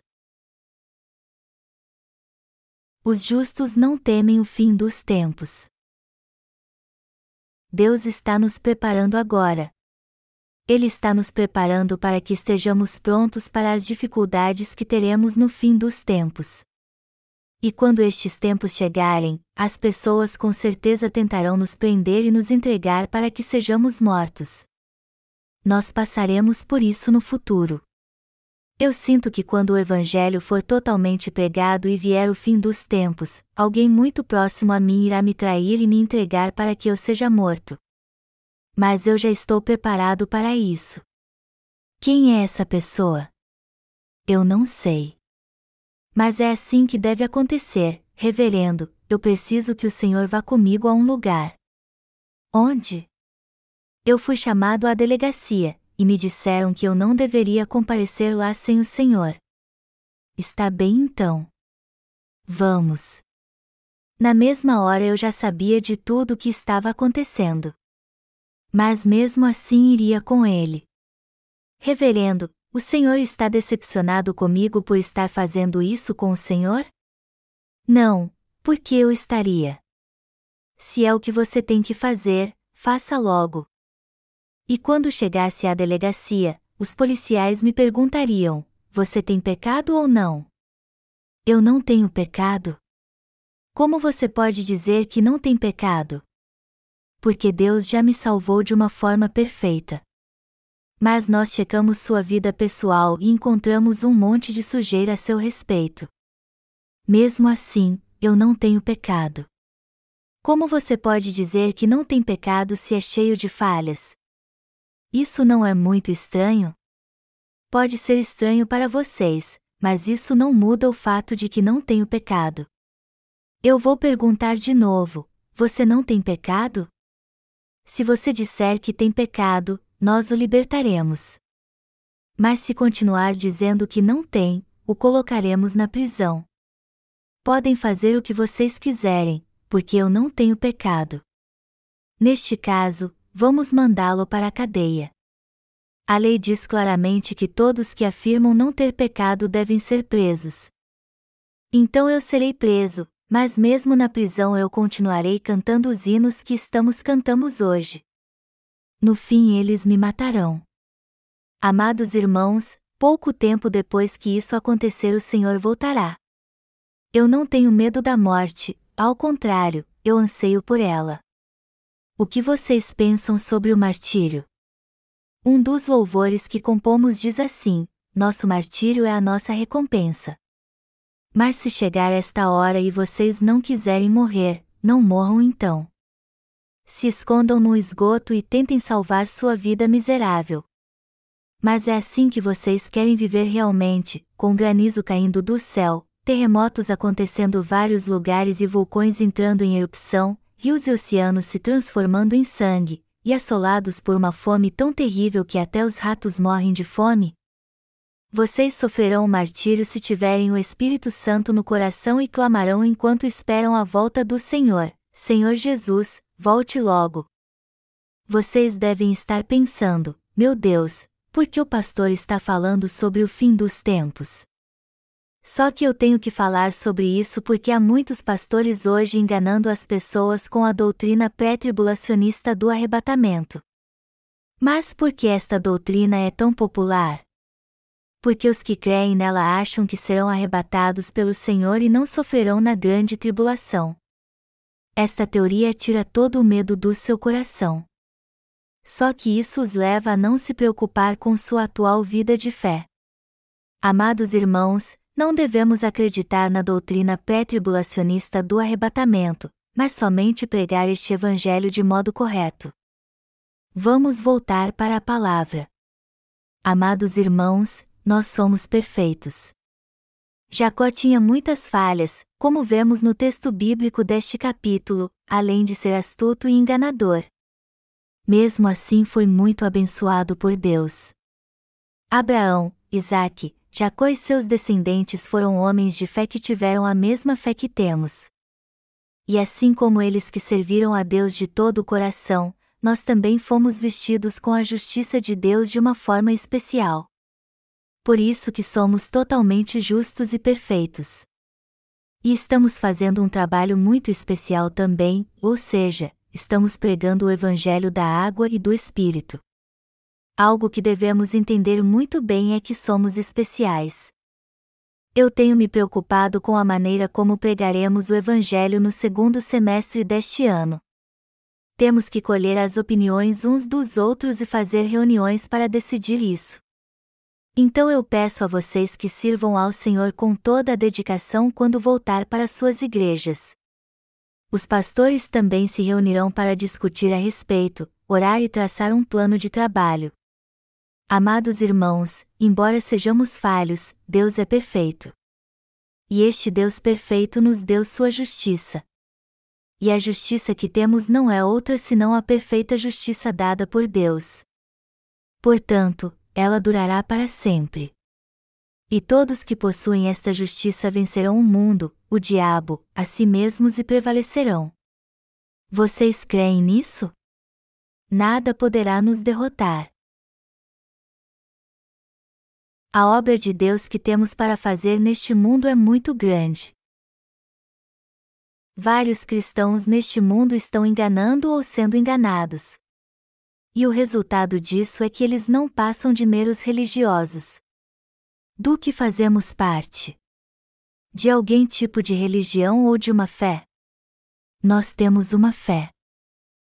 Os justos não temem o fim dos tempos. Deus está nos preparando agora, ele está nos preparando para que estejamos prontos para as dificuldades que teremos no fim dos tempos. E quando estes tempos chegarem, as pessoas com certeza tentarão nos prender e nos entregar para que sejamos mortos. Nós passaremos por isso no futuro. Eu sinto que quando o Evangelho for totalmente pregado e vier o fim dos tempos, alguém muito próximo a mim irá me trair e me entregar para que eu seja morto. Mas eu já estou preparado para isso. Quem é essa pessoa? Eu não sei. Mas é assim que deve acontecer, reverendo, eu preciso que o Senhor vá comigo a um lugar. Onde? Eu fui chamado à delegacia, e me disseram que eu não deveria comparecer lá sem o Senhor. Está bem então. Vamos. Na mesma hora eu já sabia de tudo o que estava acontecendo mas mesmo assim iria com ele. Reverendo, o Senhor está decepcionado comigo por estar fazendo isso com o Senhor? Não, porque eu estaria. Se é o que você tem que fazer, faça logo. E quando chegasse à delegacia, os policiais me perguntariam: Você tem pecado ou não? Eu não tenho pecado. Como você pode dizer que não tem pecado? Porque Deus já me salvou de uma forma perfeita. Mas nós checamos sua vida pessoal e encontramos um monte de sujeira a seu respeito. Mesmo assim, eu não tenho pecado. Como você pode dizer que não tem pecado se é cheio de falhas? Isso não é muito estranho? Pode ser estranho para vocês, mas isso não muda o fato de que não tenho pecado. Eu vou perguntar de novo: você não tem pecado? Se você disser que tem pecado, nós o libertaremos. Mas se continuar dizendo que não tem, o colocaremos na prisão. Podem fazer o que vocês quiserem, porque eu não tenho pecado. Neste caso, vamos mandá-lo para a cadeia. A lei diz claramente que todos que afirmam não ter pecado devem ser presos. Então eu serei preso, mas mesmo na prisão eu continuarei cantando os hinos que estamos cantamos hoje. No fim eles me matarão. Amados irmãos, pouco tempo depois que isso acontecer o Senhor voltará. Eu não tenho medo da morte, ao contrário, eu anseio por ela. O que vocês pensam sobre o martírio? Um dos louvores que compomos diz assim: Nosso martírio é a nossa recompensa. Mas se chegar esta hora e vocês não quiserem morrer, não morram então. Se escondam no esgoto e tentem salvar sua vida miserável. Mas é assim que vocês querem viver realmente, com granizo caindo do céu, terremotos acontecendo em vários lugares e vulcões entrando em erupção, rios e oceanos se transformando em sangue, e assolados por uma fome tão terrível que até os ratos morrem de fome? Vocês sofrerão o martírio se tiverem o Espírito Santo no coração e clamarão enquanto esperam a volta do Senhor. Senhor Jesus, volte logo. Vocês devem estar pensando: meu Deus, por que o pastor está falando sobre o fim dos tempos? Só que eu tenho que falar sobre isso porque há muitos pastores hoje enganando as pessoas com a doutrina pré-tribulacionista do arrebatamento. Mas por que esta doutrina é tão popular? Porque os que creem nela acham que serão arrebatados pelo Senhor e não sofrerão na grande tribulação. Esta teoria tira todo o medo do seu coração. Só que isso os leva a não se preocupar com sua atual vida de fé. Amados irmãos, não devemos acreditar na doutrina pré-tribulacionista do arrebatamento, mas somente pregar este evangelho de modo correto. Vamos voltar para a palavra. Amados irmãos, nós somos perfeitos. Jacó tinha muitas falhas, como vemos no texto bíblico deste capítulo, além de ser astuto e enganador. Mesmo assim foi muito abençoado por Deus. Abraão, Isaque, Jacó e seus descendentes foram homens de fé que tiveram a mesma fé que temos. E assim como eles que serviram a Deus de todo o coração, nós também fomos vestidos com a justiça de Deus de uma forma especial. Por isso que somos totalmente justos e perfeitos. E estamos fazendo um trabalho muito especial também, ou seja, estamos pregando o Evangelho da água e do Espírito. Algo que devemos entender muito bem é que somos especiais. Eu tenho me preocupado com a maneira como pregaremos o Evangelho no segundo semestre deste ano. Temos que colher as opiniões uns dos outros e fazer reuniões para decidir isso. Então eu peço a vocês que sirvam ao Senhor com toda a dedicação quando voltar para suas igrejas. Os pastores também se reunirão para discutir a respeito, orar e traçar um plano de trabalho. Amados irmãos, embora sejamos falhos, Deus é perfeito. E este Deus perfeito nos deu sua justiça. E a justiça que temos não é outra senão a perfeita justiça dada por Deus. Portanto, ela durará para sempre. E todos que possuem esta justiça vencerão o mundo, o diabo, a si mesmos e prevalecerão. Vocês creem nisso? Nada poderá nos derrotar. A obra de Deus que temos para fazer neste mundo é muito grande. Vários cristãos neste mundo estão enganando ou sendo enganados. E o resultado disso é que eles não passam de meros religiosos. Do que fazemos parte? De alguém tipo de religião ou de uma fé? Nós temos uma fé.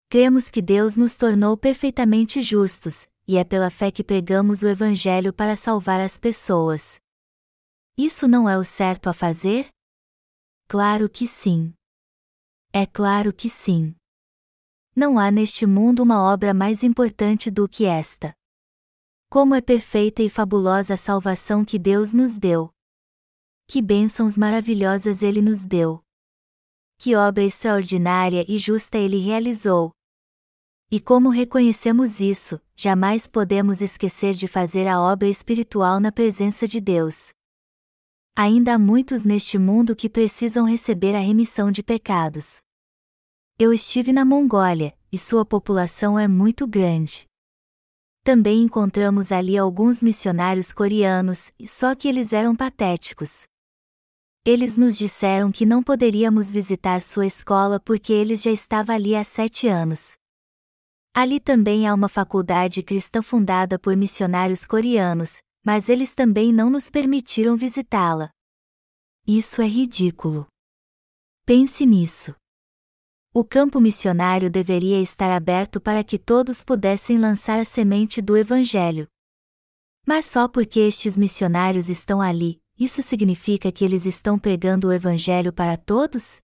Cremos que Deus nos tornou perfeitamente justos, e é pela fé que pregamos o Evangelho para salvar as pessoas. Isso não é o certo a fazer? Claro que sim. É claro que sim. Não há neste mundo uma obra mais importante do que esta. Como é perfeita e fabulosa a salvação que Deus nos deu! Que bênçãos maravilhosas Ele nos deu! Que obra extraordinária e justa Ele realizou! E como reconhecemos isso, jamais podemos esquecer de fazer a obra espiritual na presença de Deus. Ainda há muitos neste mundo que precisam receber a remissão de pecados. Eu estive na Mongólia, e sua população é muito grande. Também encontramos ali alguns missionários coreanos, só que eles eram patéticos. Eles nos disseram que não poderíamos visitar sua escola porque eles já estavam ali há sete anos. Ali também há uma faculdade cristã fundada por missionários coreanos, mas eles também não nos permitiram visitá-la. Isso é ridículo. Pense nisso. O campo missionário deveria estar aberto para que todos pudessem lançar a semente do Evangelho. Mas só porque estes missionários estão ali, isso significa que eles estão pregando o Evangelho para todos?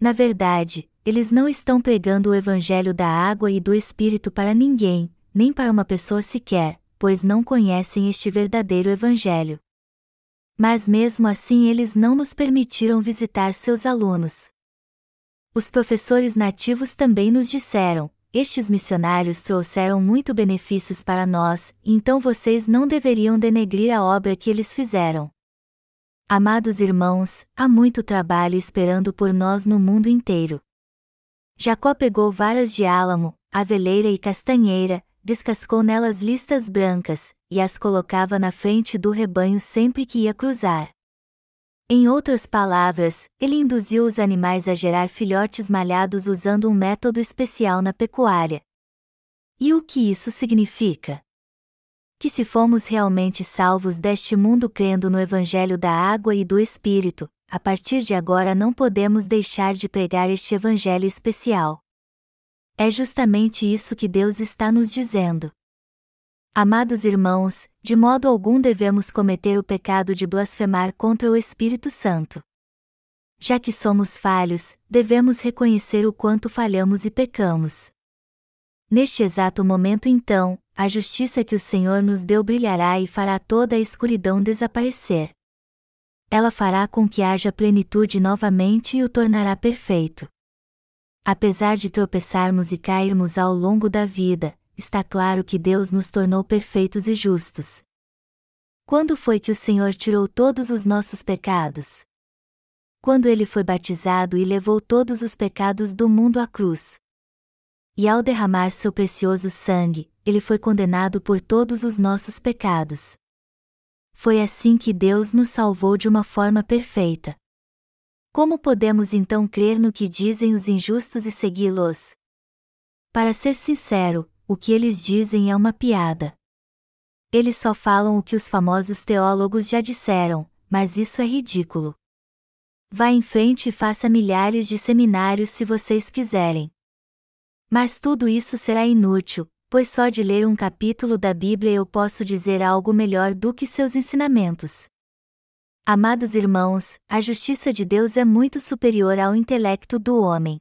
Na verdade, eles não estão pregando o evangelho da água e do Espírito para ninguém, nem para uma pessoa sequer, pois não conhecem este verdadeiro evangelho. Mas mesmo assim eles não nos permitiram visitar seus alunos. Os professores nativos também nos disseram: estes missionários trouxeram muito benefícios para nós, então vocês não deveriam denegrir a obra que eles fizeram. Amados irmãos, há muito trabalho esperando por nós no mundo inteiro. Jacó pegou varas de álamo, aveleira e castanheira, descascou nelas listas brancas, e as colocava na frente do rebanho sempre que ia cruzar. Em outras palavras, ele induziu os animais a gerar filhotes malhados usando um método especial na pecuária. E o que isso significa? Que se fomos realmente salvos deste mundo crendo no Evangelho da água e do Espírito, a partir de agora não podemos deixar de pregar este Evangelho especial. É justamente isso que Deus está nos dizendo. Amados irmãos, de modo algum devemos cometer o pecado de blasfemar contra o Espírito Santo. Já que somos falhos, devemos reconhecer o quanto falhamos e pecamos. Neste exato momento, então, a justiça que o Senhor nos deu brilhará e fará toda a escuridão desaparecer. Ela fará com que haja plenitude novamente e o tornará perfeito. Apesar de tropeçarmos e cairmos ao longo da vida, está claro que Deus nos tornou perfeitos e justos. Quando foi que o Senhor tirou todos os nossos pecados? Quando ele foi batizado e levou todos os pecados do mundo à cruz. E ao derramar seu precioso sangue, ele foi condenado por todos os nossos pecados. Foi assim que Deus nos salvou de uma forma perfeita. Como podemos então crer no que dizem os injustos e segui-los? Para ser sincero, o que eles dizem é uma piada. Eles só falam o que os famosos teólogos já disseram, mas isso é ridículo. Vá em frente e faça milhares de seminários se vocês quiserem. Mas tudo isso será inútil, pois só de ler um capítulo da Bíblia eu posso dizer algo melhor do que seus ensinamentos. Amados irmãos, a justiça de Deus é muito superior ao intelecto do homem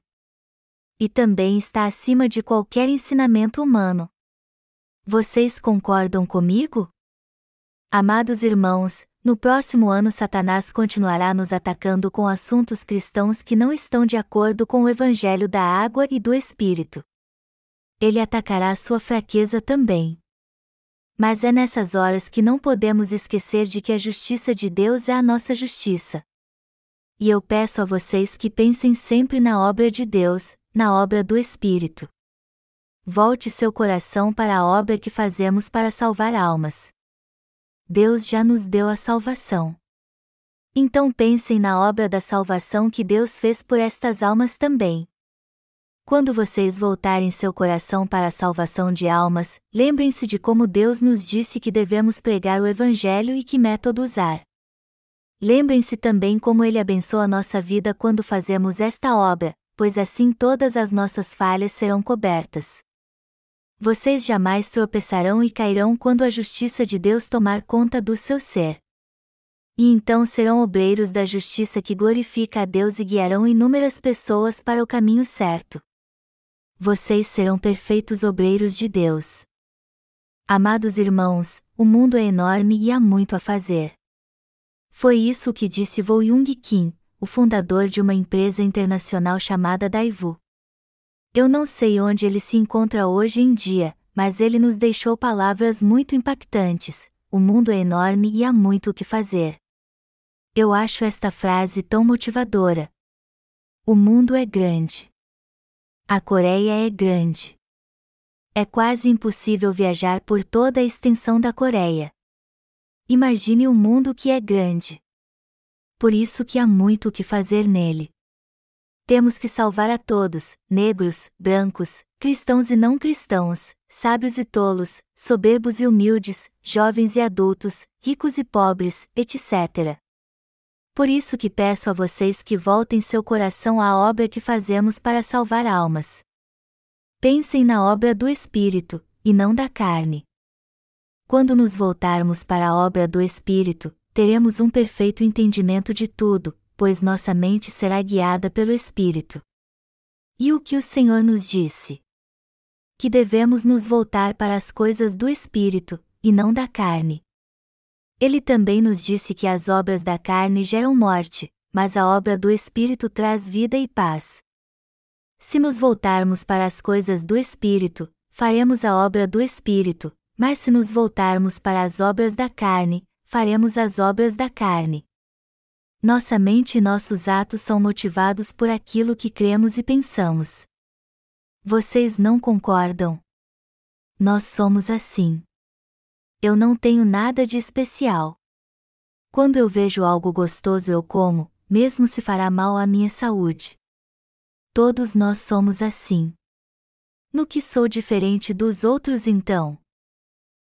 e também está acima de qualquer ensinamento humano. Vocês concordam comigo? Amados irmãos, no próximo ano Satanás continuará nos atacando com assuntos cristãos que não estão de acordo com o Evangelho da água e do Espírito. Ele atacará sua fraqueza também. Mas é nessas horas que não podemos esquecer de que a justiça de Deus é a nossa justiça. E eu peço a vocês que pensem sempre na obra de Deus, na obra do Espírito. Volte seu coração para a obra que fazemos para salvar almas. Deus já nos deu a salvação. Então pensem na obra da salvação que Deus fez por estas almas também. Quando vocês voltarem seu coração para a salvação de almas, lembrem-se de como Deus nos disse que devemos pregar o Evangelho e que método usar. Lembrem-se também como Ele abençoa nossa vida quando fazemos esta obra, pois assim todas as nossas falhas serão cobertas. Vocês jamais tropeçarão e cairão quando a justiça de Deus tomar conta do seu ser. E então serão obreiros da justiça que glorifica a Deus e guiarão inúmeras pessoas para o caminho certo. Vocês serão perfeitos obreiros de Deus. Amados irmãos, o mundo é enorme e há muito a fazer. Foi isso que disse Vo Yung Kim, o fundador de uma empresa internacional chamada Daivu. Eu não sei onde ele se encontra hoje em dia, mas ele nos deixou palavras muito impactantes: o mundo é enorme e há muito o que fazer. Eu acho esta frase tão motivadora. O mundo é grande. A Coreia é grande. É quase impossível viajar por toda a extensão da Coreia. Imagine um mundo que é grande por isso que há muito o que fazer nele. Temos que salvar a todos, negros, brancos, cristãos e não cristãos, sábios e tolos, soberbos e humildes, jovens e adultos, ricos e pobres, etc. Por isso que peço a vocês que voltem seu coração à obra que fazemos para salvar almas. Pensem na obra do Espírito, e não da carne. Quando nos voltarmos para a obra do Espírito, teremos um perfeito entendimento de tudo, pois nossa mente será guiada pelo Espírito. E o que o Senhor nos disse? Que devemos nos voltar para as coisas do Espírito, e não da carne. Ele também nos disse que as obras da carne geram morte, mas a obra do Espírito traz vida e paz. Se nos voltarmos para as coisas do Espírito, faremos a obra do Espírito, mas se nos voltarmos para as obras da carne, faremos as obras da carne. Nossa mente e nossos atos são motivados por aquilo que cremos e pensamos. Vocês não concordam? Nós somos assim. Eu não tenho nada de especial. Quando eu vejo algo gostoso eu como, mesmo se fará mal à minha saúde. Todos nós somos assim. No que sou diferente dos outros então?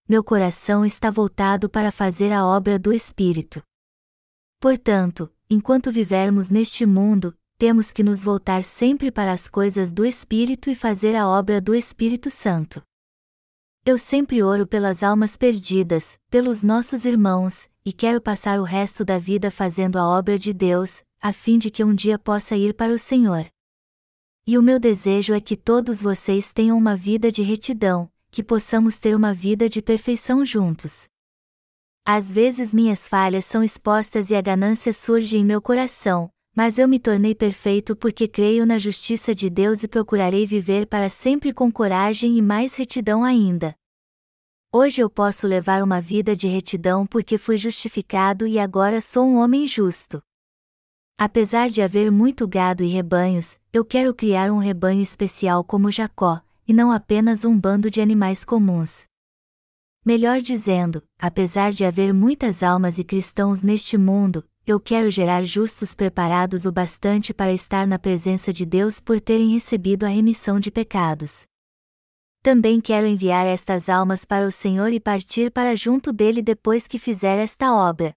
Meu coração está voltado para fazer a obra do Espírito. Portanto, enquanto vivermos neste mundo, temos que nos voltar sempre para as coisas do Espírito e fazer a obra do Espírito Santo. Eu sempre oro pelas almas perdidas, pelos nossos irmãos, e quero passar o resto da vida fazendo a obra de Deus, a fim de que um dia possa ir para o Senhor. E o meu desejo é que todos vocês tenham uma vida de retidão, que possamos ter uma vida de perfeição juntos. Às vezes minhas falhas são expostas e a ganância surge em meu coração, mas eu me tornei perfeito porque creio na justiça de Deus e procurarei viver para sempre com coragem e mais retidão ainda. Hoje eu posso levar uma vida de retidão porque fui justificado e agora sou um homem justo. Apesar de haver muito gado e rebanhos, eu quero criar um rebanho especial como Jacó, e não apenas um bando de animais comuns. Melhor dizendo, apesar de haver muitas almas e cristãos neste mundo, eu quero gerar justos preparados o bastante para estar na presença de Deus por terem recebido a remissão de pecados também quero enviar estas almas para o Senhor e partir para junto dele depois que fizer esta obra.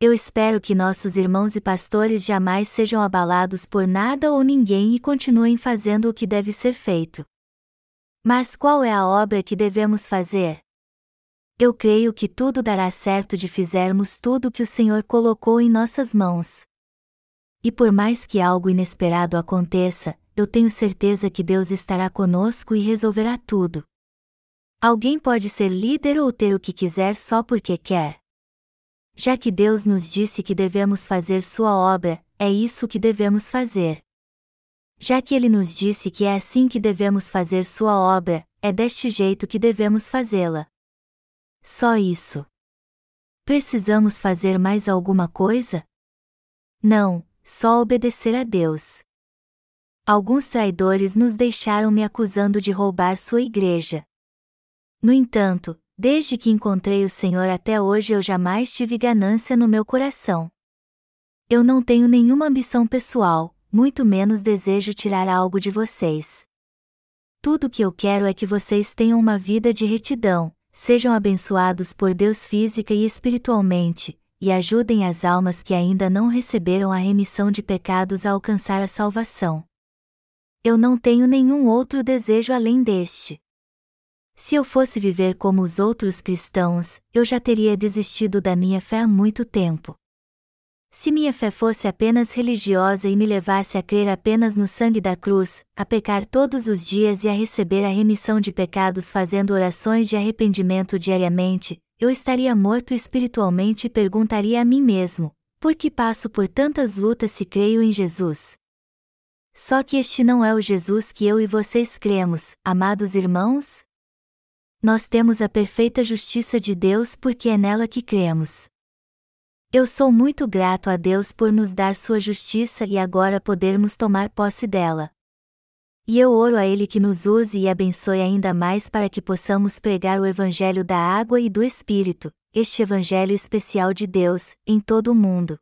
Eu espero que nossos irmãos e pastores jamais sejam abalados por nada ou ninguém e continuem fazendo o que deve ser feito. Mas qual é a obra que devemos fazer? Eu creio que tudo dará certo de fizermos tudo o que o Senhor colocou em nossas mãos. E por mais que algo inesperado aconteça, eu tenho certeza que Deus estará conosco e resolverá tudo. Alguém pode ser líder ou ter o que quiser só porque quer. Já que Deus nos disse que devemos fazer Sua obra, é isso que devemos fazer. Já que Ele nos disse que é assim que devemos fazer Sua obra, é deste jeito que devemos fazê-la. Só isso. Precisamos fazer mais alguma coisa? Não, só obedecer a Deus. Alguns traidores nos deixaram me acusando de roubar sua igreja. No entanto, desde que encontrei o Senhor até hoje eu jamais tive ganância no meu coração. Eu não tenho nenhuma ambição pessoal, muito menos desejo tirar algo de vocês. Tudo o que eu quero é que vocês tenham uma vida de retidão, sejam abençoados por Deus física e espiritualmente, e ajudem as almas que ainda não receberam a remissão de pecados a alcançar a salvação. Eu não tenho nenhum outro desejo além deste. Se eu fosse viver como os outros cristãos, eu já teria desistido da minha fé há muito tempo. Se minha fé fosse apenas religiosa e me levasse a crer apenas no sangue da cruz, a pecar todos os dias e a receber a remissão de pecados fazendo orações de arrependimento diariamente, eu estaria morto espiritualmente e perguntaria a mim mesmo: por que passo por tantas lutas se creio em Jesus? Só que este não é o Jesus que eu e vocês cremos, amados irmãos? Nós temos a perfeita justiça de Deus porque é nela que cremos. Eu sou muito grato a Deus por nos dar sua justiça e agora podermos tomar posse dela. E eu oro a Ele que nos use e abençoe ainda mais para que possamos pregar o Evangelho da água e do Espírito, este Evangelho especial de Deus, em todo o mundo.